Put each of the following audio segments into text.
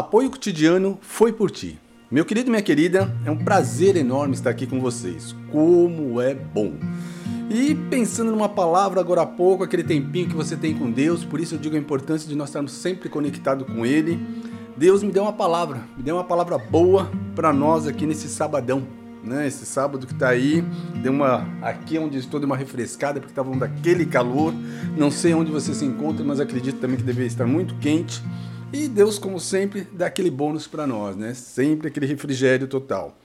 Apoio cotidiano foi por ti. Meu querido e minha querida, é um prazer enorme estar aqui com vocês. Como é bom! E pensando numa palavra agora há pouco, aquele tempinho que você tem com Deus, por isso eu digo a importância de nós estarmos sempre conectados com Ele. Deus me deu uma palavra, me deu uma palavra boa para nós aqui nesse sabadão, né? Esse sábado que está aí, deu uma aqui onde estou deu uma refrescada porque estava daquele calor. Não sei onde você se encontra, mas acredito também que deveria estar muito quente. E Deus, como sempre, dá aquele bônus para nós, né? Sempre aquele refrigério total.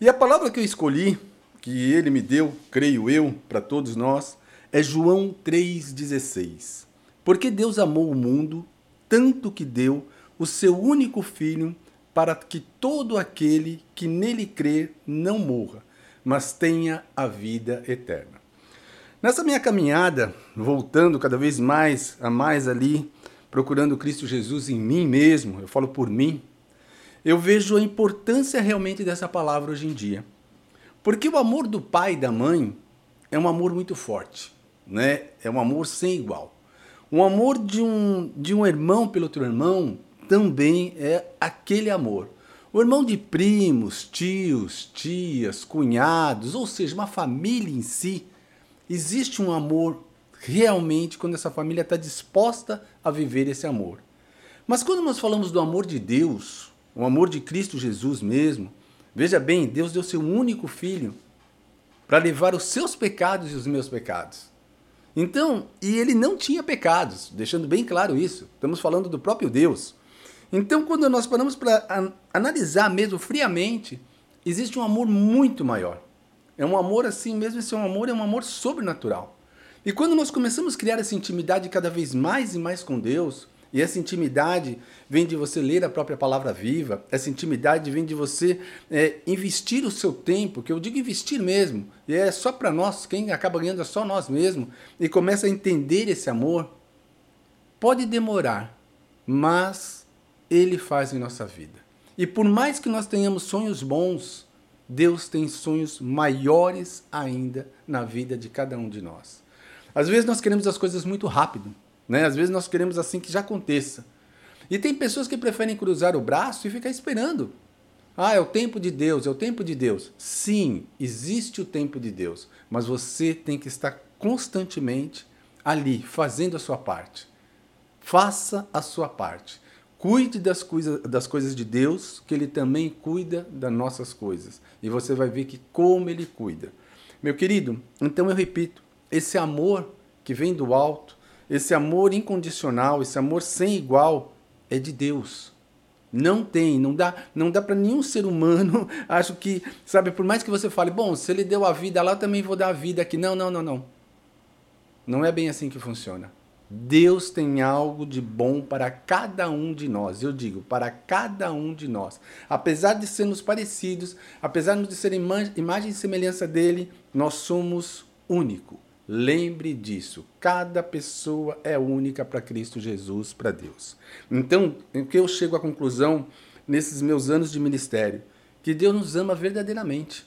E a palavra que eu escolhi, que ele me deu, creio eu, para todos nós, é João 3,16. Porque Deus amou o mundo tanto que deu o seu único filho para que todo aquele que nele crer não morra, mas tenha a vida eterna. Nessa minha caminhada, voltando cada vez mais a mais ali procurando Cristo Jesus em mim mesmo, eu falo por mim, eu vejo a importância realmente dessa palavra hoje em dia. Porque o amor do pai e da mãe é um amor muito forte, né? É um amor sem igual. O amor de um, de um irmão pelo outro irmão também é aquele amor. O irmão de primos, tios, tias, cunhados, ou seja, uma família em si, existe um amor realmente quando essa família está disposta a viver esse amor. Mas quando nós falamos do amor de Deus, o amor de Cristo Jesus mesmo, veja bem, Deus deu seu único filho para levar os seus pecados e os meus pecados. Então, e ele não tinha pecados, deixando bem claro isso. Estamos falando do próprio Deus. Então, quando nós paramos para analisar mesmo friamente, existe um amor muito maior. É um amor assim mesmo, esse é um amor é um amor sobrenatural. E quando nós começamos a criar essa intimidade cada vez mais e mais com Deus, e essa intimidade vem de você ler a própria palavra viva, essa intimidade vem de você é, investir o seu tempo, que eu digo investir mesmo, e é só para nós, quem acaba ganhando é só nós mesmos, e começa a entender esse amor. Pode demorar, mas ele faz em nossa vida. E por mais que nós tenhamos sonhos bons, Deus tem sonhos maiores ainda na vida de cada um de nós. Às vezes nós queremos as coisas muito rápido, né? Às vezes nós queremos assim que já aconteça. E tem pessoas que preferem cruzar o braço e ficar esperando. Ah, é o tempo de Deus, é o tempo de Deus. Sim, existe o tempo de Deus, mas você tem que estar constantemente ali, fazendo a sua parte. Faça a sua parte. Cuide das, coisa, das coisas de Deus, que Ele também cuida das nossas coisas. E você vai ver que como Ele cuida. Meu querido, então eu repito, esse amor que vem do alto, esse amor incondicional, esse amor sem igual, é de Deus. Não tem, não dá, não dá para nenhum ser humano. Acho que, sabe, por mais que você fale, bom, se ele deu a vida lá, também vou dar a vida aqui. Não, não, não, não. Não é bem assim que funciona. Deus tem algo de bom para cada um de nós. Eu digo, para cada um de nós. Apesar de sermos parecidos, apesar de serem imagem e semelhança dele, nós somos únicos. Lembre disso. Cada pessoa é única para Cristo Jesus, para Deus. Então, o que eu chego à conclusão nesses meus anos de ministério? Que Deus nos ama verdadeiramente.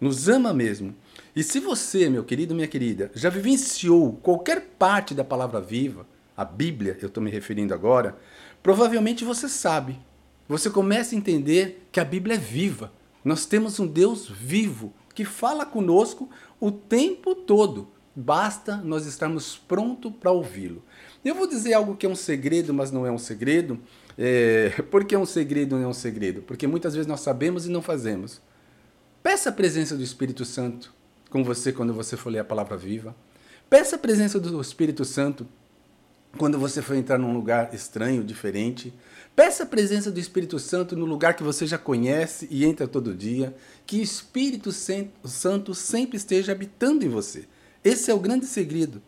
Nos ama mesmo. E se você, meu querido, minha querida, já vivenciou qualquer parte da palavra viva, a Bíblia, eu estou me referindo agora, provavelmente você sabe. Você começa a entender que a Bíblia é viva. Nós temos um Deus vivo que fala conosco o tempo todo. Basta nós estarmos prontos para ouvi-lo. Eu vou dizer algo que é um segredo, mas não é um segredo. É... Por que é um segredo não é um segredo? Porque muitas vezes nós sabemos e não fazemos. Peça a presença do Espírito Santo com você quando você for ler a palavra viva. Peça a presença do Espírito Santo quando você for entrar num lugar estranho, diferente. Peça a presença do Espírito Santo no lugar que você já conhece e entra todo dia. Que o Espírito Santo sempre esteja habitando em você. Esse é o grande segredo.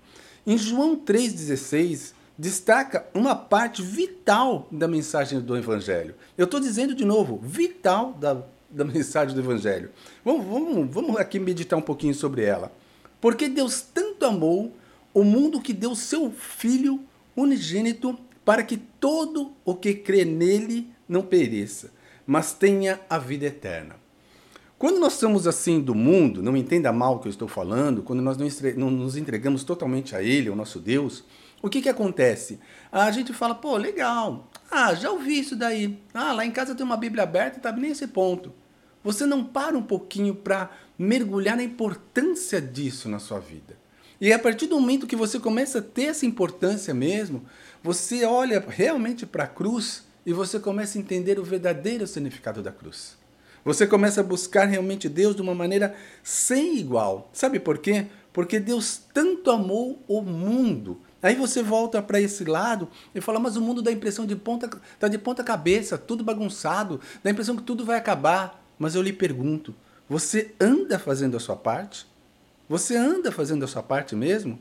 Em João 3,16, destaca uma parte vital da mensagem do Evangelho. Eu estou dizendo de novo, vital da, da mensagem do Evangelho. Vamos, vamos, vamos aqui meditar um pouquinho sobre ela. Porque Deus tanto amou o mundo que deu seu Filho unigênito para que todo o que crê nele não pereça, mas tenha a vida eterna. Quando nós somos assim do mundo, não entenda mal o que eu estou falando, quando nós não nos entregamos totalmente a Ele, ao nosso Deus, o que, que acontece? A gente fala, pô, legal, Ah, já ouvi isso daí. Ah, lá em casa tem uma Bíblia aberta tá nesse ponto. Você não para um pouquinho para mergulhar na importância disso na sua vida. E a partir do momento que você começa a ter essa importância mesmo, você olha realmente para a cruz e você começa a entender o verdadeiro significado da cruz. Você começa a buscar realmente Deus de uma maneira sem igual. Sabe por quê? Porque Deus tanto amou o mundo. Aí você volta para esse lado e fala, mas o mundo dá a impressão de ponta, tá de ponta cabeça, tudo bagunçado, dá a impressão que tudo vai acabar. Mas eu lhe pergunto, você anda fazendo a sua parte? Você anda fazendo a sua parte mesmo?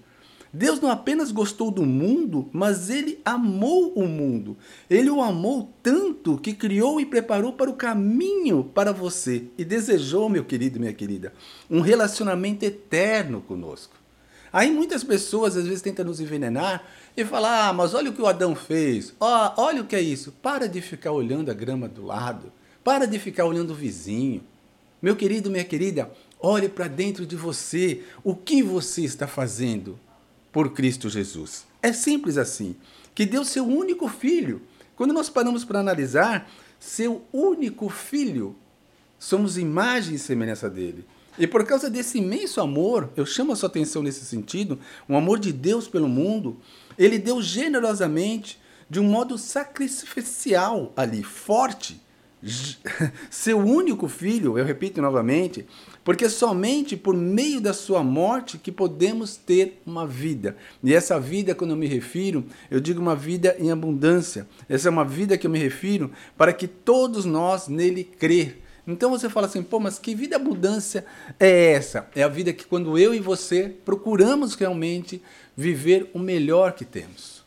Deus não apenas gostou do mundo, mas ele amou o mundo. Ele o amou tanto que criou e preparou para o caminho para você e desejou, meu querido minha querida, um relacionamento eterno conosco. Aí muitas pessoas às vezes tentam nos envenenar e falar: ah, mas olha o que o Adão fez, oh, olha o que é isso. Para de ficar olhando a grama do lado, para de ficar olhando o vizinho. Meu querido, minha querida, olhe para dentro de você o que você está fazendo por Cristo Jesus. É simples assim. Que deu seu único filho. Quando nós paramos para analisar, seu único filho, somos imagem e semelhança dele. E por causa desse imenso amor, eu chamo a sua atenção nesse sentido, um amor de Deus pelo mundo, ele deu generosamente, de um modo sacrificial ali, forte, seu único filho, eu repito novamente, porque somente por meio da sua morte que podemos ter uma vida. E essa vida, quando eu me refiro, eu digo uma vida em abundância. Essa é uma vida que eu me refiro para que todos nós nele crer. Então você fala assim, pô, mas que vida abundância é essa? É a vida que quando eu e você procuramos realmente viver o melhor que temos.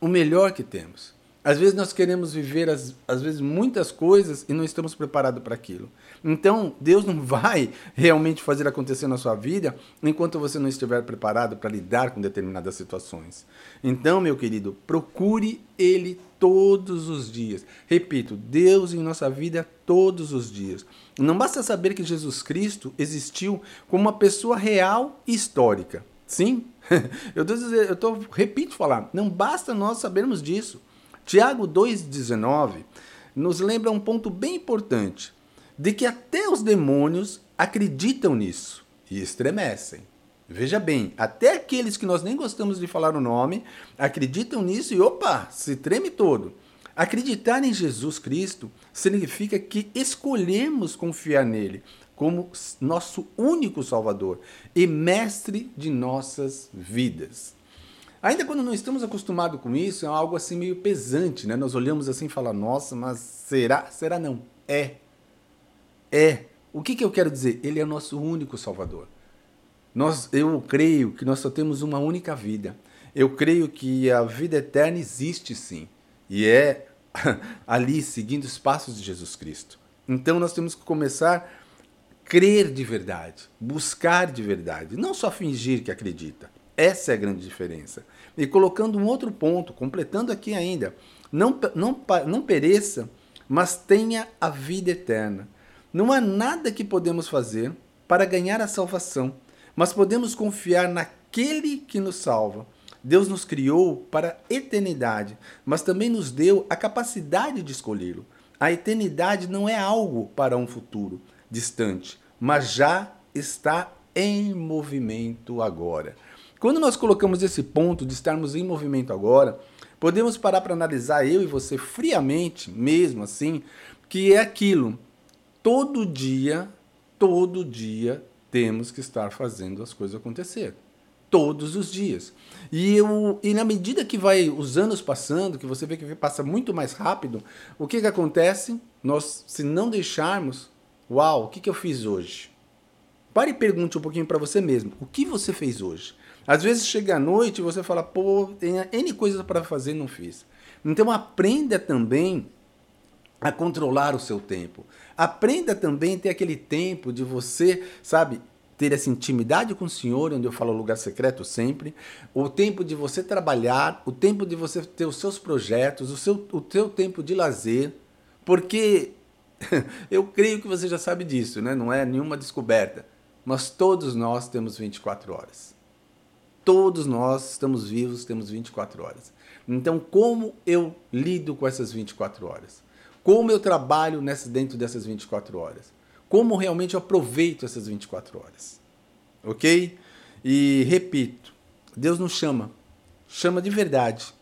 O melhor que temos. Às vezes nós queremos viver, às, às vezes, muitas coisas e não estamos preparados para aquilo. Então, Deus não vai realmente fazer acontecer na sua vida enquanto você não estiver preparado para lidar com determinadas situações. Então, meu querido, procure Ele todos os dias. Repito, Deus em nossa vida todos os dias. Não basta saber que Jesus Cristo existiu como uma pessoa real e histórica. Sim, eu estou, repito falar, não basta nós sabermos disso. Tiago 2,19 nos lembra um ponto bem importante, de que até os demônios acreditam nisso e estremecem. Veja bem, até aqueles que nós nem gostamos de falar o nome acreditam nisso e opa, se treme todo. Acreditar em Jesus Cristo significa que escolhemos confiar nele como nosso único Salvador e mestre de nossas vidas. Ainda quando não estamos acostumados com isso, é algo assim meio pesante, né? Nós olhamos assim e falamos, nossa, mas será? Será não? É. É. O que, que eu quero dizer? Ele é o nosso único Salvador. Nós, eu creio que nós só temos uma única vida. Eu creio que a vida eterna existe sim. E é ali, seguindo os passos de Jesus Cristo. Então nós temos que começar a crer de verdade, buscar de verdade, não só fingir que acredita. Essa é a grande diferença. E colocando um outro ponto, completando aqui ainda, não, não, não pereça, mas tenha a vida eterna. Não há nada que podemos fazer para ganhar a salvação, mas podemos confiar naquele que nos salva. Deus nos criou para a eternidade, mas também nos deu a capacidade de escolhê-lo. A eternidade não é algo para um futuro distante, mas já está em movimento agora. Quando nós colocamos esse ponto de estarmos em movimento agora, podemos parar para analisar eu e você friamente, mesmo assim, que é aquilo. Todo dia, todo dia temos que estar fazendo as coisas acontecer. Todos os dias. E, eu, e na medida que vai os anos passando, que você vê que passa muito mais rápido, o que, que acontece? Nós, se não deixarmos, uau, o que, que eu fiz hoje? Pare e pergunte um pouquinho para você mesmo: o que você fez hoje? Às vezes chega a noite e você fala, pô, tem N coisas para fazer e não fiz. Então aprenda também a controlar o seu tempo. Aprenda também a ter aquele tempo de você, sabe, ter essa intimidade com o Senhor, onde eu falo lugar secreto sempre, o tempo de você trabalhar, o tempo de você ter os seus projetos, o seu o teu tempo de lazer, porque eu creio que você já sabe disso, né? Não é nenhuma descoberta, mas todos nós temos 24 horas. Todos nós estamos vivos, temos 24 horas. Então, como eu lido com essas 24 horas? Como eu trabalho nessa, dentro dessas 24 horas? Como realmente eu aproveito essas 24 horas? Ok? E repito, Deus nos chama, chama de verdade,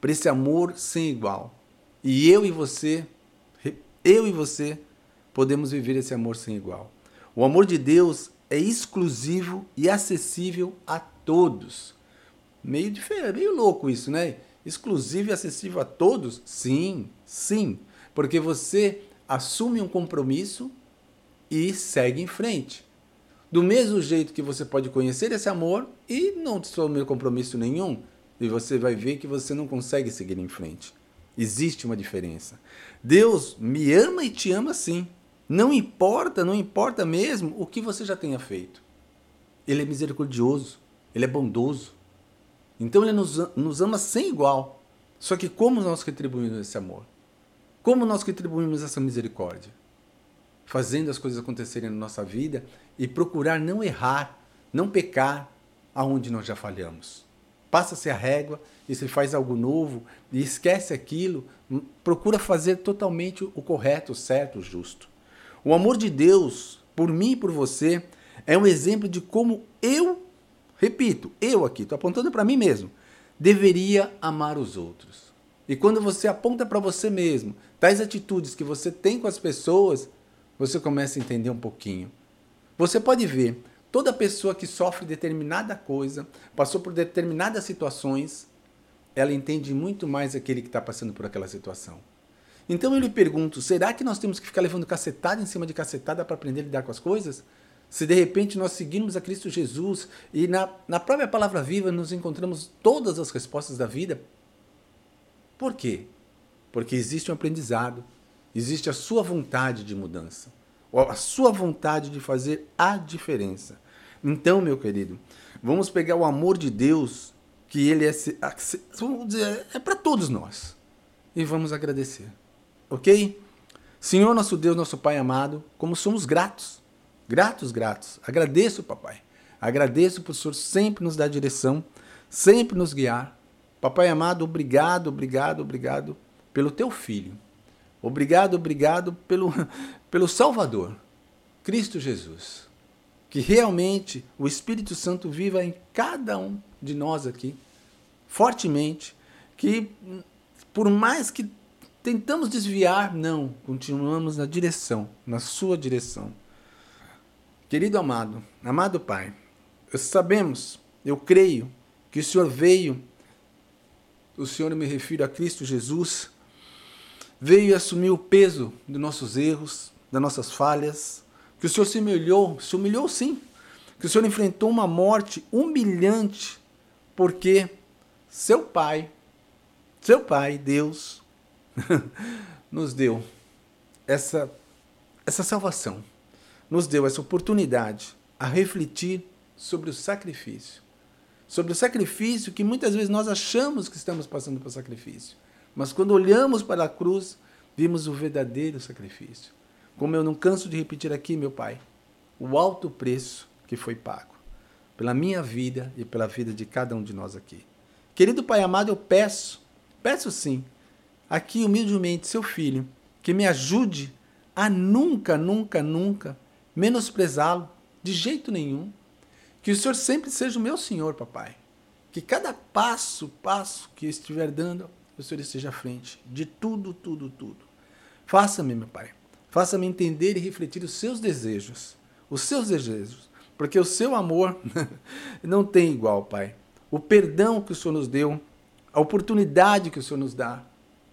para esse amor sem igual. E eu e você, eu e você, podemos viver esse amor sem igual. O amor de Deus é exclusivo e acessível a todos. Meio diferente, meio louco isso, né? Exclusivo e acessível a todos? Sim, sim. Porque você assume um compromisso e segue em frente. Do mesmo jeito que você pode conhecer esse amor e não assumir compromisso nenhum, e você vai ver que você não consegue seguir em frente. Existe uma diferença. Deus me ama e te ama sim. Não importa, não importa mesmo o que você já tenha feito. Ele é misericordioso, ele é bondoso. Então ele nos, nos ama sem igual. Só que como nós retribuímos esse amor? Como nós retribuímos essa misericórdia? Fazendo as coisas acontecerem na nossa vida e procurar não errar, não pecar aonde nós já falhamos. Passa-se a régua e se faz algo novo e esquece aquilo, procura fazer totalmente o correto, o certo, o justo. O amor de Deus por mim e por você é um exemplo de como eu, repito, eu aqui, estou apontando para mim mesmo, deveria amar os outros. E quando você aponta para você mesmo tais atitudes que você tem com as pessoas, você começa a entender um pouquinho. Você pode ver, toda pessoa que sofre determinada coisa, passou por determinadas situações, ela entende muito mais aquele que está passando por aquela situação. Então eu lhe pergunto: será que nós temos que ficar levando cacetada em cima de cacetada para aprender a lidar com as coisas? Se de repente nós seguirmos a Cristo Jesus e na, na própria palavra viva nos encontramos todas as respostas da vida? Por quê? Porque existe um aprendizado, existe a sua vontade de mudança, a sua vontade de fazer a diferença. Então, meu querido, vamos pegar o amor de Deus, que ele é, é para todos nós, e vamos agradecer. Ok? Senhor, nosso Deus, nosso Pai amado, como somos gratos, gratos, gratos. Agradeço, papai. Agradeço por o Senhor sempre nos dar direção, sempre nos guiar. Papai amado, obrigado, obrigado, obrigado pelo teu filho. Obrigado, obrigado pelo, pelo Salvador, Cristo Jesus. Que realmente o Espírito Santo viva em cada um de nós aqui, fortemente. Que por mais que Tentamos desviar? Não, continuamos na direção, na sua direção. Querido amado, amado Pai, sabemos, eu creio que o Senhor veio, o Senhor me refiro a Cristo Jesus, veio assumir o peso dos nossos erros, das nossas falhas, que o Senhor se humilhou, se humilhou sim, que o Senhor enfrentou uma morte humilhante, porque seu Pai, seu Pai, Deus, nos deu essa, essa salvação, nos deu essa oportunidade a refletir sobre o sacrifício. Sobre o sacrifício que muitas vezes nós achamos que estamos passando por sacrifício. Mas quando olhamos para a cruz, vimos o verdadeiro sacrifício. Como eu não canso de repetir aqui, meu Pai, o alto preço que foi pago pela minha vida e pela vida de cada um de nós aqui. Querido Pai amado, eu peço, peço sim, aqui humildemente seu filho, que me ajude a nunca, nunca, nunca menosprezá-lo de jeito nenhum. Que o Senhor sempre seja o meu Senhor, papai. Que cada passo, passo que estiver dando, o Senhor esteja à frente de tudo, tudo, tudo. Faça-me, meu pai. Faça-me entender e refletir os seus desejos. Os seus desejos. Porque o seu amor não tem igual, pai. O perdão que o Senhor nos deu, a oportunidade que o Senhor nos dá,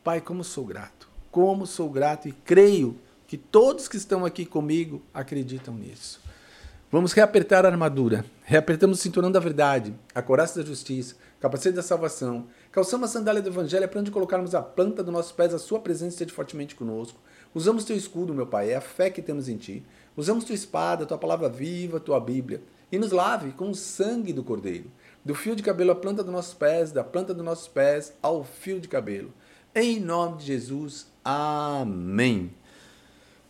Pai, como sou grato, como sou grato e creio que todos que estão aqui comigo acreditam nisso. Vamos reapertar a armadura, reapertamos o cinturão da verdade, a coraça da justiça, capacete da salvação, calçamos a sandália do evangelho para onde colocarmos a planta dos nossos pés, a sua presença esteja fortemente conosco. Usamos teu escudo, meu Pai, é a fé que temos em ti. Usamos tua espada, tua palavra viva, tua Bíblia. E nos lave com o sangue do Cordeiro. Do fio de cabelo à planta dos nossos pés, da planta dos nossos pés ao fio de cabelo. Em nome de Jesus, amém.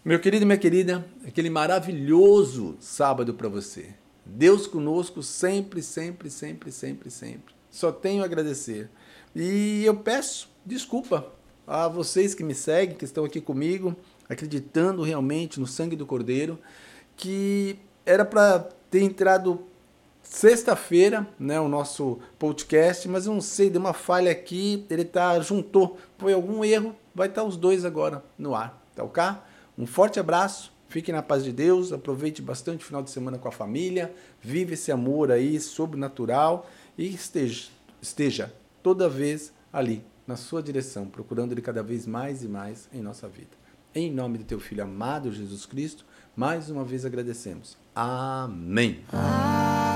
Meu querido e minha querida, aquele maravilhoso sábado para você. Deus conosco sempre, sempre, sempre, sempre, sempre. Só tenho a agradecer. E eu peço desculpa a vocês que me seguem, que estão aqui comigo, acreditando realmente no sangue do Cordeiro, que era para ter entrado sexta-feira, né, o nosso podcast, mas eu não sei, deu uma falha aqui, ele tá juntou, foi algum erro, vai estar tá os dois agora no ar, tá ok? Um forte abraço, fique na paz de Deus, aproveite bastante o final de semana com a família, vive esse amor aí sobrenatural e esteja, esteja toda vez ali na sua direção, procurando ele cada vez mais e mais em nossa vida. Em nome do teu filho amado Jesus Cristo, mais uma vez agradecemos. Amém. Ah.